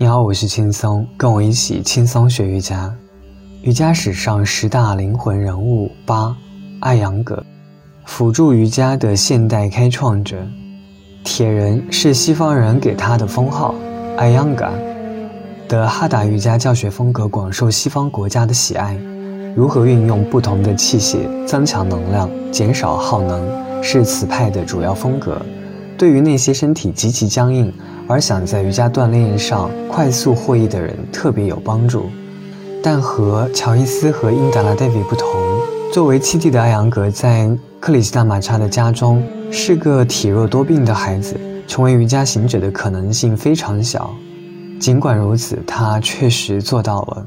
你好，我是轻松，跟我一起轻松学瑜伽。瑜伽史上十大灵魂人物八，艾扬格，辅助瑜伽的现代开创者。铁人是西方人给他的封号，艾扬格的哈达瑜伽教学风格广受西方国家的喜爱。如何运用不同的器械增强能量、减少耗能，是此派的主要风格。对于那些身体极其僵硬而想在瑜伽锻炼上快速获益的人特别有帮助，但和乔伊斯和英达拉戴维不同，作为七弟的艾扬格在克里希纳马查的家中是个体弱多病的孩子，成为瑜伽行者的可能性非常小。尽管如此，他确实做到了。